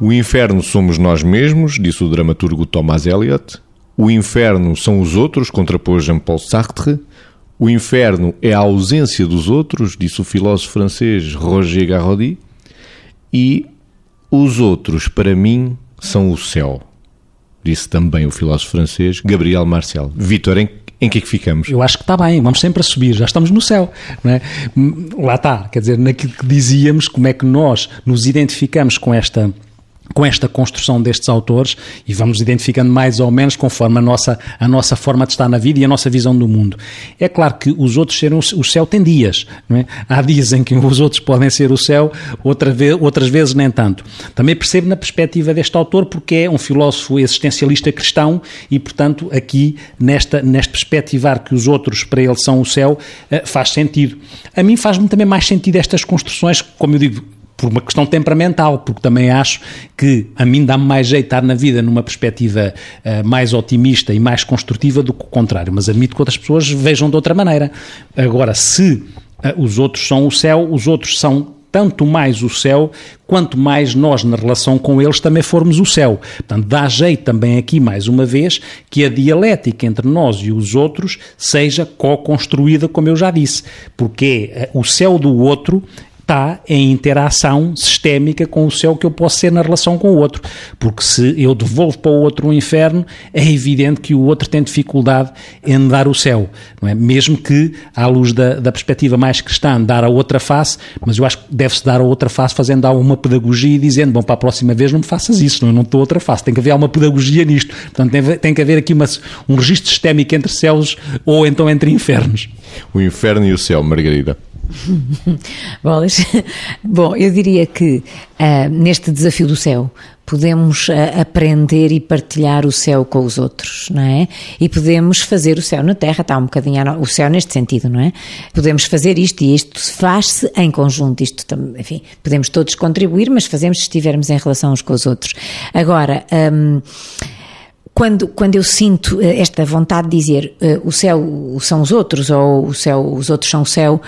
O inferno somos nós mesmos, disse o dramaturgo Thomas Eliot. O inferno são os outros, contrapôs Jean-Paul Sartre. O inferno é a ausência dos outros, disse o filósofo francês Roger Garaudy. E os outros, para mim, são o céu, disse também o filósofo francês Gabriel Marcel. Vitor, em, em que é que ficamos? Eu acho que está bem, vamos sempre a subir, já estamos no céu. Não é? Lá está, quer dizer, naquilo que dizíamos, como é que nós nos identificamos com esta com esta construção destes autores e vamos identificando mais ou menos conforme a nossa, a nossa forma de estar na vida e a nossa visão do mundo. É claro que os outros serem o céu tem dias, é? Há dias em que os outros podem ser o céu, outra vez, outras vezes nem tanto. Também percebo na perspectiva deste autor porque é um filósofo existencialista cristão e, portanto, aqui nesta, nesta perspectivar que os outros para ele são o céu, eh, faz sentido. A mim faz-me também mais sentido estas construções, como eu digo, por uma questão temperamental, porque também acho que a mim dá-me mais jeito estar na vida numa perspectiva uh, mais otimista e mais construtiva do que o contrário, mas admito que outras pessoas vejam de outra maneira. Agora, se uh, os outros são o céu, os outros são tanto mais o céu, quanto mais nós, na relação com eles, também formos o céu. Portanto, dá jeito também aqui, mais uma vez, que a dialética entre nós e os outros seja co-construída, como eu já disse, porque é, o céu do outro está em interação sistémica com o céu que eu posso ser na relação com o outro. Porque se eu devolvo para o outro o inferno, é evidente que o outro tem dificuldade em dar o céu. Não é? Mesmo que, à luz da, da perspectiva mais cristã, dar a outra face, mas eu acho que deve-se dar a outra face fazendo alguma pedagogia e dizendo, bom, para a próxima vez não me faças isso, não, não estou outra face. Tem que haver alguma pedagogia nisto. Portanto, tem, tem que haver aqui uma, um registro sistémico entre céus ou então entre infernos. O inferno e o céu, Margarida. Bolas. Bom, eu diria que uh, neste desafio do céu podemos uh, aprender e partilhar o céu com os outros, não é? E podemos fazer o céu na Terra, está um bocadinho o céu neste sentido, não é? Podemos fazer isto e isto faz-se em conjunto, isto, enfim, podemos todos contribuir, mas fazemos se estivermos em relação uns com os outros. Agora, um, quando, quando eu sinto eh, esta vontade de dizer uh, o céu são os outros ou o céu, os outros são o céu,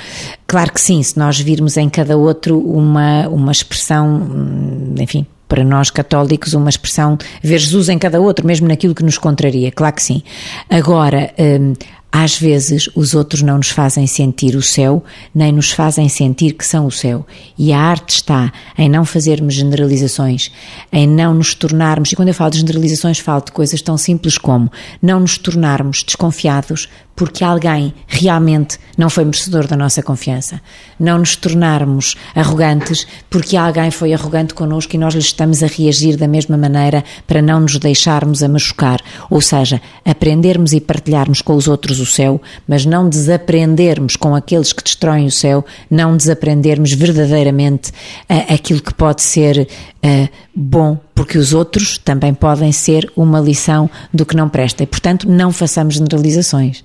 claro que sim, se nós virmos em cada outro uma, uma expressão, hum, enfim, para nós católicos, uma expressão ver Jesus em cada outro, mesmo naquilo que nos contraria, claro que sim. Agora, um, às vezes os outros não nos fazem sentir o céu, nem nos fazem sentir que são o céu. E a arte está em não fazermos generalizações, em não nos tornarmos, e quando eu falo de generalizações, falo de coisas tão simples como não nos tornarmos desconfiados porque alguém realmente não foi merecedor da nossa confiança. Não nos tornarmos arrogantes porque alguém foi arrogante connosco e nós lhe estamos a reagir da mesma maneira para não nos deixarmos a machucar. Ou seja, aprendermos e partilharmos com os outros o céu, mas não desaprendermos com aqueles que destroem o céu, não desaprendermos verdadeiramente uh, aquilo que pode ser uh, bom, porque os outros também podem ser uma lição do que não presta. E, portanto, não façamos generalizações.